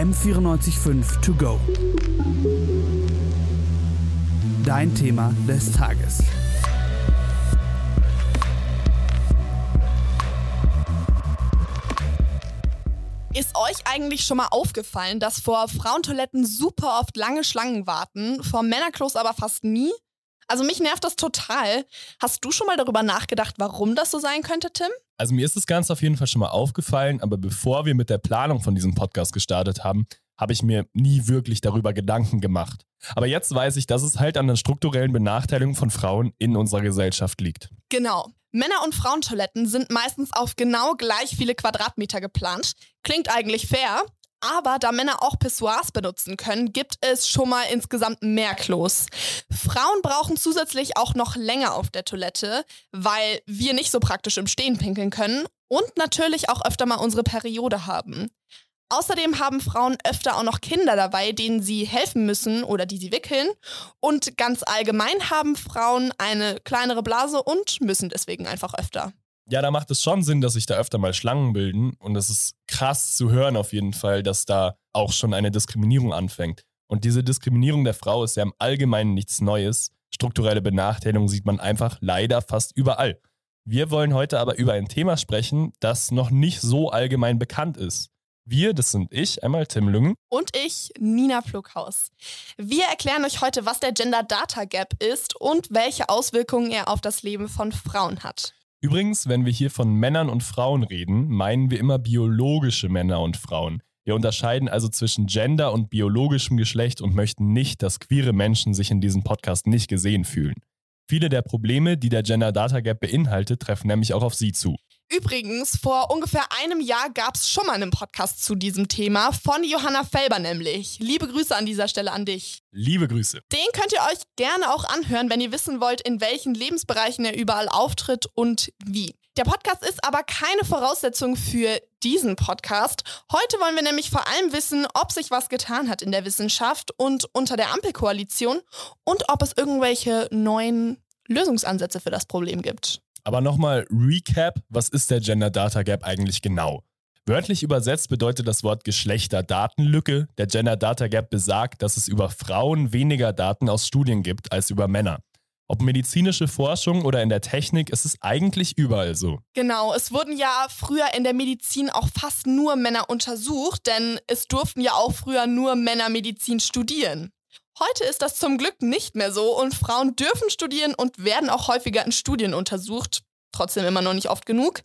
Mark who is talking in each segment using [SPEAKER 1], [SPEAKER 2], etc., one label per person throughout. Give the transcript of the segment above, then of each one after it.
[SPEAKER 1] M945 To Go. Dein Thema des Tages.
[SPEAKER 2] Ist euch eigentlich schon mal aufgefallen, dass vor Frauentoiletten super oft lange Schlangen warten, vor Männerklos aber fast nie? Also mich nervt das total. Hast du schon mal darüber nachgedacht, warum das so sein könnte, Tim?
[SPEAKER 3] Also mir ist das Ganze auf jeden Fall schon mal aufgefallen, aber bevor wir mit der Planung von diesem Podcast gestartet haben, habe ich mir nie wirklich darüber Gedanken gemacht. Aber jetzt weiß ich, dass es halt an der strukturellen Benachteiligung von Frauen in unserer Gesellschaft liegt.
[SPEAKER 2] Genau. Männer- und Frauentoiletten sind meistens auf genau gleich viele Quadratmeter geplant. Klingt eigentlich fair, aber da Männer auch Pissoirs benutzen können, gibt es schon mal insgesamt mehr Klos. Frauen brauchen zusätzlich auch noch länger auf der Toilette, weil wir nicht so praktisch im Stehen pinkeln können und natürlich auch öfter mal unsere Periode haben. Außerdem haben Frauen öfter auch noch Kinder dabei, denen sie helfen müssen oder die sie wickeln. Und ganz allgemein haben Frauen eine kleinere Blase und müssen deswegen einfach öfter.
[SPEAKER 3] Ja, da macht es schon Sinn, dass sich da öfter mal Schlangen bilden. Und es ist krass zu hören auf jeden Fall, dass da auch schon eine Diskriminierung anfängt. Und diese Diskriminierung der Frau ist ja im Allgemeinen nichts Neues. Strukturelle Benachteiligung sieht man einfach leider fast überall. Wir wollen heute aber über ein Thema sprechen, das noch nicht so allgemein bekannt ist. Wir, das sind ich, einmal Tim Lüngen.
[SPEAKER 2] Und ich, Nina Pluckhaus. Wir erklären euch heute, was der Gender Data Gap ist und welche Auswirkungen er auf das Leben von Frauen hat.
[SPEAKER 3] Übrigens, wenn wir hier von Männern und Frauen reden, meinen wir immer biologische Männer und Frauen. Wir unterscheiden also zwischen Gender und biologischem Geschlecht und möchten nicht, dass queere Menschen sich in diesem Podcast nicht gesehen fühlen. Viele der Probleme, die der Gender Data Gap beinhaltet, treffen nämlich auch auf sie zu.
[SPEAKER 2] Übrigens, vor ungefähr einem Jahr gab es schon mal einen Podcast zu diesem Thema von Johanna Felber nämlich. Liebe Grüße an dieser Stelle an dich.
[SPEAKER 3] Liebe Grüße.
[SPEAKER 2] Den könnt ihr euch gerne auch anhören, wenn ihr wissen wollt, in welchen Lebensbereichen er überall auftritt und wie. Der Podcast ist aber keine Voraussetzung für diesen Podcast. Heute wollen wir nämlich vor allem wissen, ob sich was getan hat in der Wissenschaft und unter der Ampelkoalition und ob es irgendwelche neuen Lösungsansätze für das Problem gibt.
[SPEAKER 3] Aber nochmal Recap, was ist der Gender Data Gap eigentlich genau? Wörtlich übersetzt bedeutet das Wort Geschlechterdatenlücke. Der Gender Data Gap besagt, dass es über Frauen weniger Daten aus Studien gibt als über Männer. Ob medizinische Forschung oder in der Technik, es ist eigentlich überall so.
[SPEAKER 2] Genau, es wurden ja früher in der Medizin auch fast nur Männer untersucht, denn es durften ja auch früher nur Männer Medizin studieren. Heute ist das zum Glück nicht mehr so und Frauen dürfen studieren und werden auch häufiger in Studien untersucht. Trotzdem immer noch nicht oft genug.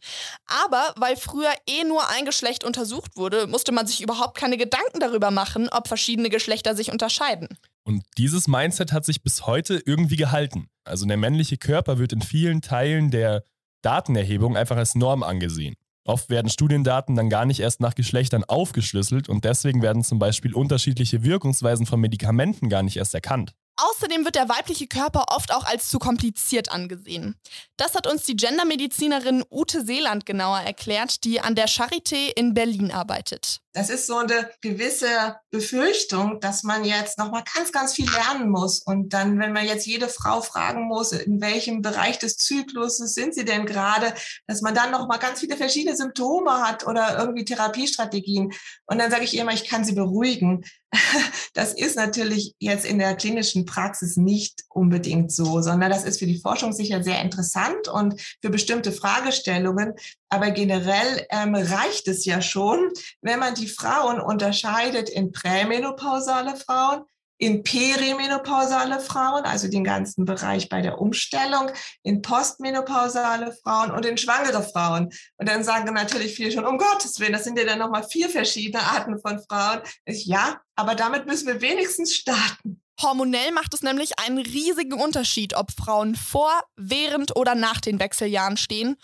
[SPEAKER 2] Aber weil früher eh nur ein Geschlecht untersucht wurde, musste man sich überhaupt keine Gedanken darüber machen, ob verschiedene Geschlechter sich unterscheiden.
[SPEAKER 3] Und dieses Mindset hat sich bis heute irgendwie gehalten. Also der männliche Körper wird in vielen Teilen der Datenerhebung einfach als Norm angesehen. Oft werden Studiendaten dann gar nicht erst nach Geschlechtern aufgeschlüsselt und deswegen werden zum Beispiel unterschiedliche Wirkungsweisen von Medikamenten gar nicht erst erkannt.
[SPEAKER 2] Außerdem wird der weibliche Körper oft auch als zu kompliziert angesehen. Das hat uns die Gendermedizinerin Ute Seeland genauer erklärt, die an der Charité in Berlin arbeitet.
[SPEAKER 4] Das ist so eine gewisse Befürchtung, dass man jetzt noch mal ganz, ganz viel lernen muss. Und dann, wenn man jetzt jede Frau fragen muss, in welchem Bereich des Zykluses sind sie denn gerade, dass man dann noch mal ganz viele verschiedene Symptome hat oder irgendwie Therapiestrategien. Und dann sage ich immer, ich kann sie beruhigen. Das ist natürlich jetzt in der klinischen Praxis nicht unbedingt so, sondern das ist für die Forschung sicher sehr interessant und für bestimmte Fragestellungen. Aber generell ähm, reicht es ja schon, wenn man die Frauen unterscheidet in prämenopausale Frauen, in perimenopausale Frauen, also den ganzen Bereich bei der Umstellung, in postmenopausale Frauen und in schwangere Frauen. Und dann sagen natürlich viele schon, um Gottes Willen, das sind ja dann nochmal vier verschiedene Arten von Frauen. Ich, ja, aber damit müssen wir wenigstens starten.
[SPEAKER 2] Hormonell macht es nämlich einen riesigen Unterschied, ob Frauen vor, während oder nach den Wechseljahren stehen.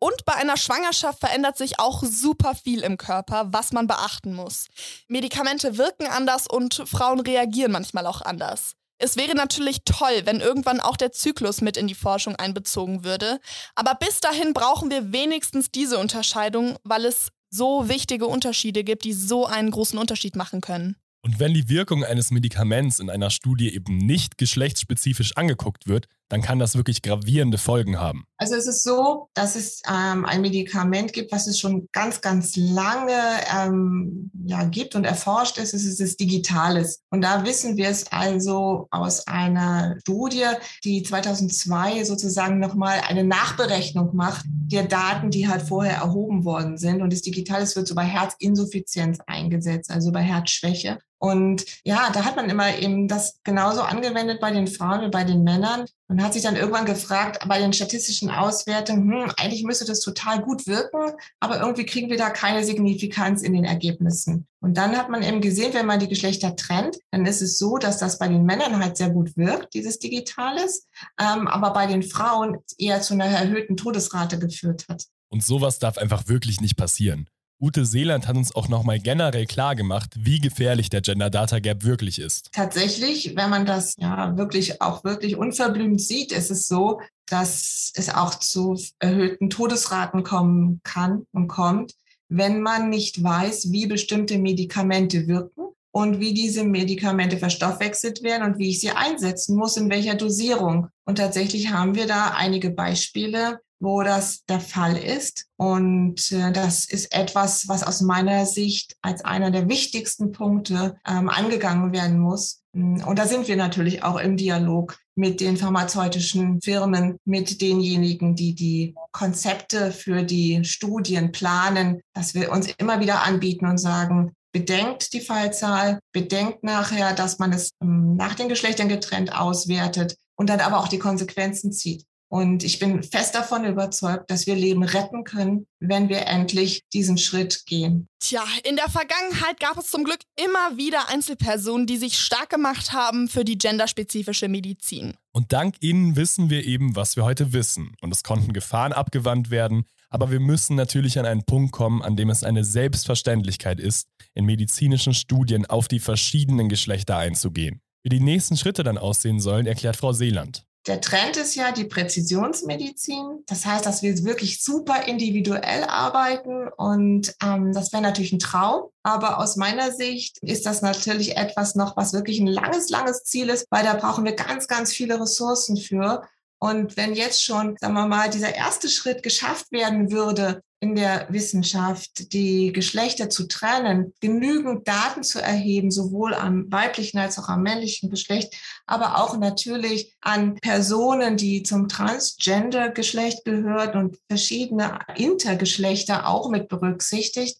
[SPEAKER 2] Und bei einer Schwangerschaft verändert sich auch super viel im Körper, was man beachten muss. Medikamente wirken anders und Frauen reagieren manchmal auch anders. Es wäre natürlich toll, wenn irgendwann auch der Zyklus mit in die Forschung einbezogen würde. Aber bis dahin brauchen wir wenigstens diese Unterscheidung, weil es so wichtige Unterschiede gibt, die so einen großen Unterschied machen können.
[SPEAKER 3] Und wenn die Wirkung eines Medikaments in einer Studie eben nicht geschlechtsspezifisch angeguckt wird, dann kann das wirklich gravierende Folgen haben.
[SPEAKER 4] Also es ist so, dass es ähm, ein Medikament gibt, was es schon ganz, ganz lange ähm, ja, gibt und erforscht ist. Es ist das Digitales. Und da wissen wir es also aus einer Studie, die 2002 sozusagen nochmal eine Nachberechnung macht der Daten, die halt vorher erhoben worden sind. Und das Digitales wird so bei Herzinsuffizienz eingesetzt, also bei Herzschwäche. Und ja, da hat man immer eben das genauso angewendet bei den Frauen wie bei den Männern und hat sich dann irgendwann gefragt, bei den statistischen Auswertungen, hm, eigentlich müsste das total gut wirken, aber irgendwie kriegen wir da keine Signifikanz in den Ergebnissen. Und dann hat man eben gesehen, wenn man die Geschlechter trennt, dann ist es so, dass das bei den Männern halt sehr gut wirkt, dieses Digitales, ähm, aber bei den Frauen eher zu einer erhöhten Todesrate geführt hat.
[SPEAKER 3] Und sowas darf einfach wirklich nicht passieren. Ute Seeland hat uns auch nochmal generell klar gemacht, wie gefährlich der Gender Data Gap wirklich ist.
[SPEAKER 4] Tatsächlich, wenn man das ja wirklich auch wirklich unverblümt sieht, ist es so, dass es auch zu erhöhten Todesraten kommen kann und kommt, wenn man nicht weiß, wie bestimmte Medikamente wirken und wie diese Medikamente verstoffwechselt werden und wie ich sie einsetzen muss, in welcher Dosierung. Und tatsächlich haben wir da einige Beispiele, wo das der Fall ist. Und äh, das ist etwas, was aus meiner Sicht als einer der wichtigsten Punkte ähm, angegangen werden muss. Und da sind wir natürlich auch im Dialog mit den pharmazeutischen Firmen, mit denjenigen, die die Konzepte für die Studien planen, dass wir uns immer wieder anbieten und sagen, bedenkt die Fallzahl, bedenkt nachher, dass man es ähm, nach den Geschlechtern getrennt auswertet und dann aber auch die Konsequenzen zieht. Und ich bin fest davon überzeugt, dass wir Leben retten können, wenn wir endlich diesen Schritt gehen.
[SPEAKER 2] Tja, in der Vergangenheit gab es zum Glück immer wieder Einzelpersonen, die sich stark gemacht haben für die genderspezifische Medizin.
[SPEAKER 3] Und dank ihnen wissen wir eben, was wir heute wissen. Und es konnten Gefahren abgewandt werden. Aber wir müssen natürlich an einen Punkt kommen, an dem es eine Selbstverständlichkeit ist, in medizinischen Studien auf die verschiedenen Geschlechter einzugehen. Wie die nächsten Schritte dann aussehen sollen, erklärt Frau Seeland.
[SPEAKER 4] Der Trend ist ja die Präzisionsmedizin. Das heißt, dass wir wirklich super individuell arbeiten und ähm, das wäre natürlich ein Traum. Aber aus meiner Sicht ist das natürlich etwas noch, was wirklich ein langes, langes Ziel ist, weil da brauchen wir ganz, ganz viele Ressourcen für. Und wenn jetzt schon, sagen wir mal, dieser erste Schritt geschafft werden würde, in der Wissenschaft, die Geschlechter zu trennen, genügend Daten zu erheben, sowohl am weiblichen als auch am männlichen Geschlecht, aber auch natürlich an Personen, die zum Transgender-Geschlecht gehören und verschiedene Intergeschlechter auch mit berücksichtigt.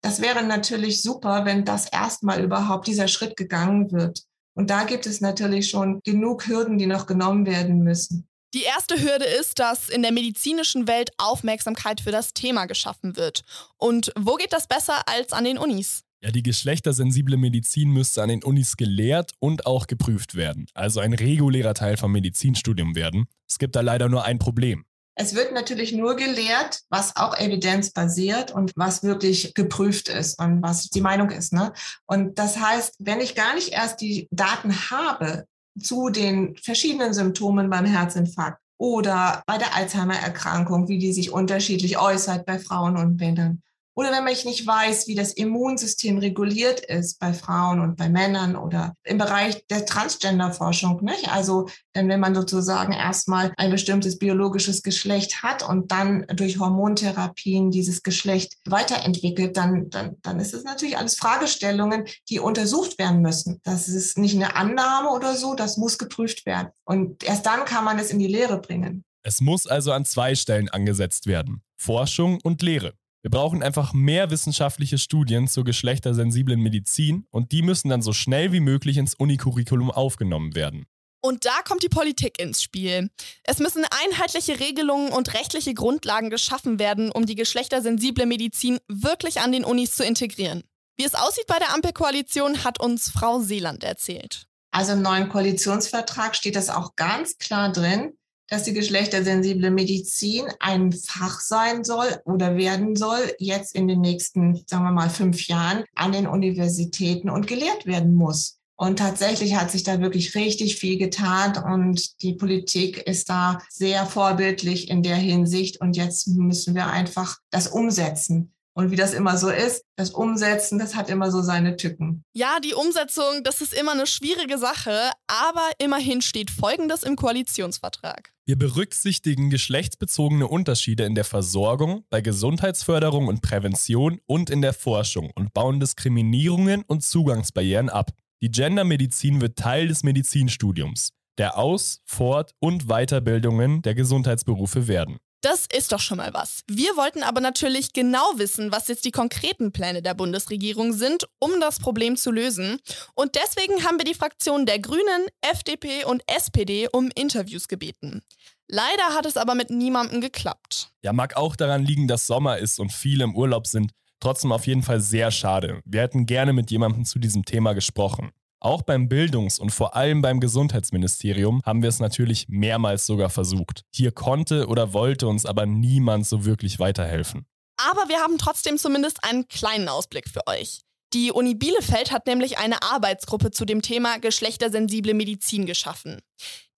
[SPEAKER 4] Das wäre natürlich super, wenn das erstmal überhaupt dieser Schritt gegangen wird. Und da gibt es natürlich schon genug Hürden, die noch genommen werden müssen.
[SPEAKER 2] Die erste Hürde ist, dass in der medizinischen Welt Aufmerksamkeit für das Thema geschaffen wird. Und wo geht das besser als an den Unis?
[SPEAKER 3] Ja, die geschlechtersensible Medizin müsste an den Unis gelehrt und auch geprüft werden. Also ein regulärer Teil vom Medizinstudium werden. Es gibt da leider nur ein Problem.
[SPEAKER 4] Es wird natürlich nur gelehrt, was auch evidenzbasiert und was wirklich geprüft ist und was die Meinung ist. Ne? Und das heißt, wenn ich gar nicht erst die Daten habe, zu den verschiedenen Symptomen beim Herzinfarkt oder bei der Alzheimer-Erkrankung, wie die sich unterschiedlich äußert bei Frauen und Männern. Oder wenn man nicht weiß, wie das Immunsystem reguliert ist bei Frauen und bei Männern oder im Bereich der Transgender-Forschung. Nicht? Also, wenn man sozusagen erstmal ein bestimmtes biologisches Geschlecht hat und dann durch Hormontherapien dieses Geschlecht weiterentwickelt, dann, dann, dann ist es natürlich alles Fragestellungen, die untersucht werden müssen. Das ist nicht eine Annahme oder so, das muss geprüft werden. Und erst dann kann man es in die Lehre bringen.
[SPEAKER 3] Es muss also an zwei Stellen angesetzt werden. Forschung und Lehre. Wir brauchen einfach mehr wissenschaftliche Studien zur geschlechtersensiblen Medizin und die müssen dann so schnell wie möglich ins Unicurriculum aufgenommen werden.
[SPEAKER 2] Und da kommt die Politik ins Spiel. Es müssen einheitliche Regelungen und rechtliche Grundlagen geschaffen werden, um die geschlechtersensible Medizin wirklich an den Unis zu integrieren. Wie es aussieht bei der Ampelkoalition, hat uns Frau Seeland erzählt.
[SPEAKER 4] Also im neuen Koalitionsvertrag steht das auch ganz klar drin, dass die geschlechtersensible Medizin ein Fach sein soll oder werden soll, jetzt in den nächsten, sagen wir mal, fünf Jahren an den Universitäten und gelehrt werden muss. Und tatsächlich hat sich da wirklich richtig viel getan und die Politik ist da sehr vorbildlich in der Hinsicht. Und jetzt müssen wir einfach das umsetzen. Und wie das immer so ist, das Umsetzen, das hat immer so seine Tücken.
[SPEAKER 2] Ja, die Umsetzung, das ist immer eine schwierige Sache, aber immerhin steht Folgendes im Koalitionsvertrag.
[SPEAKER 3] Wir berücksichtigen geschlechtsbezogene Unterschiede in der Versorgung, bei Gesundheitsförderung und Prävention und in der Forschung und bauen Diskriminierungen und Zugangsbarrieren ab. Die Gendermedizin wird Teil des Medizinstudiums, der Aus-, Fort- und Weiterbildungen der Gesundheitsberufe werden.
[SPEAKER 2] Das ist doch schon mal was. Wir wollten aber natürlich genau wissen, was jetzt die konkreten Pläne der Bundesregierung sind, um das Problem zu lösen. Und deswegen haben wir die Fraktionen der Grünen, FDP und SPD um Interviews gebeten. Leider hat es aber mit niemandem geklappt.
[SPEAKER 3] Ja, mag auch daran liegen, dass Sommer ist und viele im Urlaub sind. Trotzdem auf jeden Fall sehr schade. Wir hätten gerne mit jemandem zu diesem Thema gesprochen. Auch beim Bildungs- und vor allem beim Gesundheitsministerium haben wir es natürlich mehrmals sogar versucht. Hier konnte oder wollte uns aber niemand so wirklich weiterhelfen.
[SPEAKER 2] Aber wir haben trotzdem zumindest einen kleinen Ausblick für euch. Die Uni Bielefeld hat nämlich eine Arbeitsgruppe zu dem Thema geschlechtersensible Medizin geschaffen.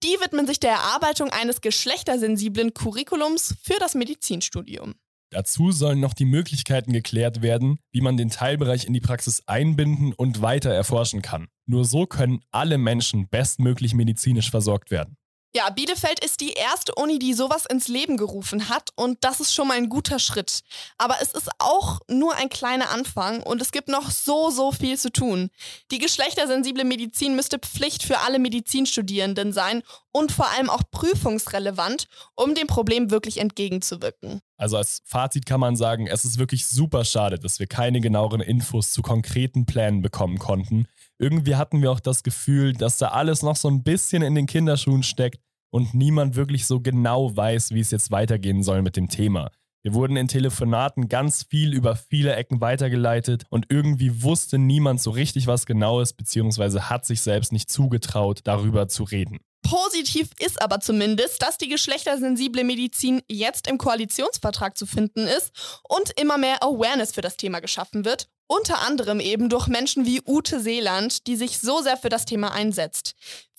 [SPEAKER 2] Die widmen sich der Erarbeitung eines geschlechtersensiblen Curriculums für das Medizinstudium.
[SPEAKER 3] Dazu sollen noch die Möglichkeiten geklärt werden, wie man den Teilbereich in die Praxis einbinden und weiter erforschen kann. Nur so können alle Menschen bestmöglich medizinisch versorgt werden.
[SPEAKER 2] Ja, Bielefeld ist die erste Uni, die sowas ins Leben gerufen hat und das ist schon mal ein guter Schritt. Aber es ist auch nur ein kleiner Anfang und es gibt noch so, so viel zu tun. Die geschlechtersensible Medizin müsste Pflicht für alle Medizinstudierenden sein und vor allem auch prüfungsrelevant, um dem Problem wirklich entgegenzuwirken.
[SPEAKER 3] Also als Fazit kann man sagen, es ist wirklich super schade, dass wir keine genaueren Infos zu konkreten Plänen bekommen konnten. Irgendwie hatten wir auch das Gefühl, dass da alles noch so ein bisschen in den Kinderschuhen steckt und niemand wirklich so genau weiß, wie es jetzt weitergehen soll mit dem Thema. Wir wurden in Telefonaten ganz viel über viele Ecken weitergeleitet und irgendwie wusste niemand so richtig, was genau ist, beziehungsweise hat sich selbst nicht zugetraut, darüber zu reden.
[SPEAKER 2] Positiv ist aber zumindest, dass die geschlechtersensible Medizin jetzt im Koalitionsvertrag zu finden ist und immer mehr Awareness für das Thema geschaffen wird. Unter anderem eben durch Menschen wie Ute Seeland, die sich so sehr für das Thema einsetzt.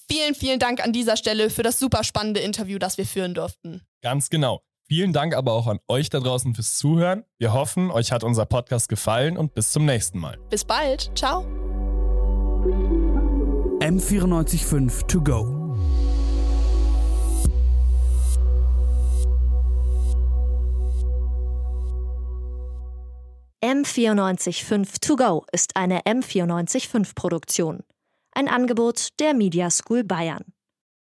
[SPEAKER 2] Vielen, vielen Dank an dieser Stelle für das super spannende Interview, das wir führen durften.
[SPEAKER 3] Ganz genau. Vielen Dank aber auch an euch da draußen fürs Zuhören. Wir hoffen, euch hat unser Podcast gefallen und bis zum nächsten Mal.
[SPEAKER 2] Bis bald. Ciao.
[SPEAKER 1] M945 to go.
[SPEAKER 5] M945 To Go ist eine M945 Produktion. Ein Angebot der Media School Bayern.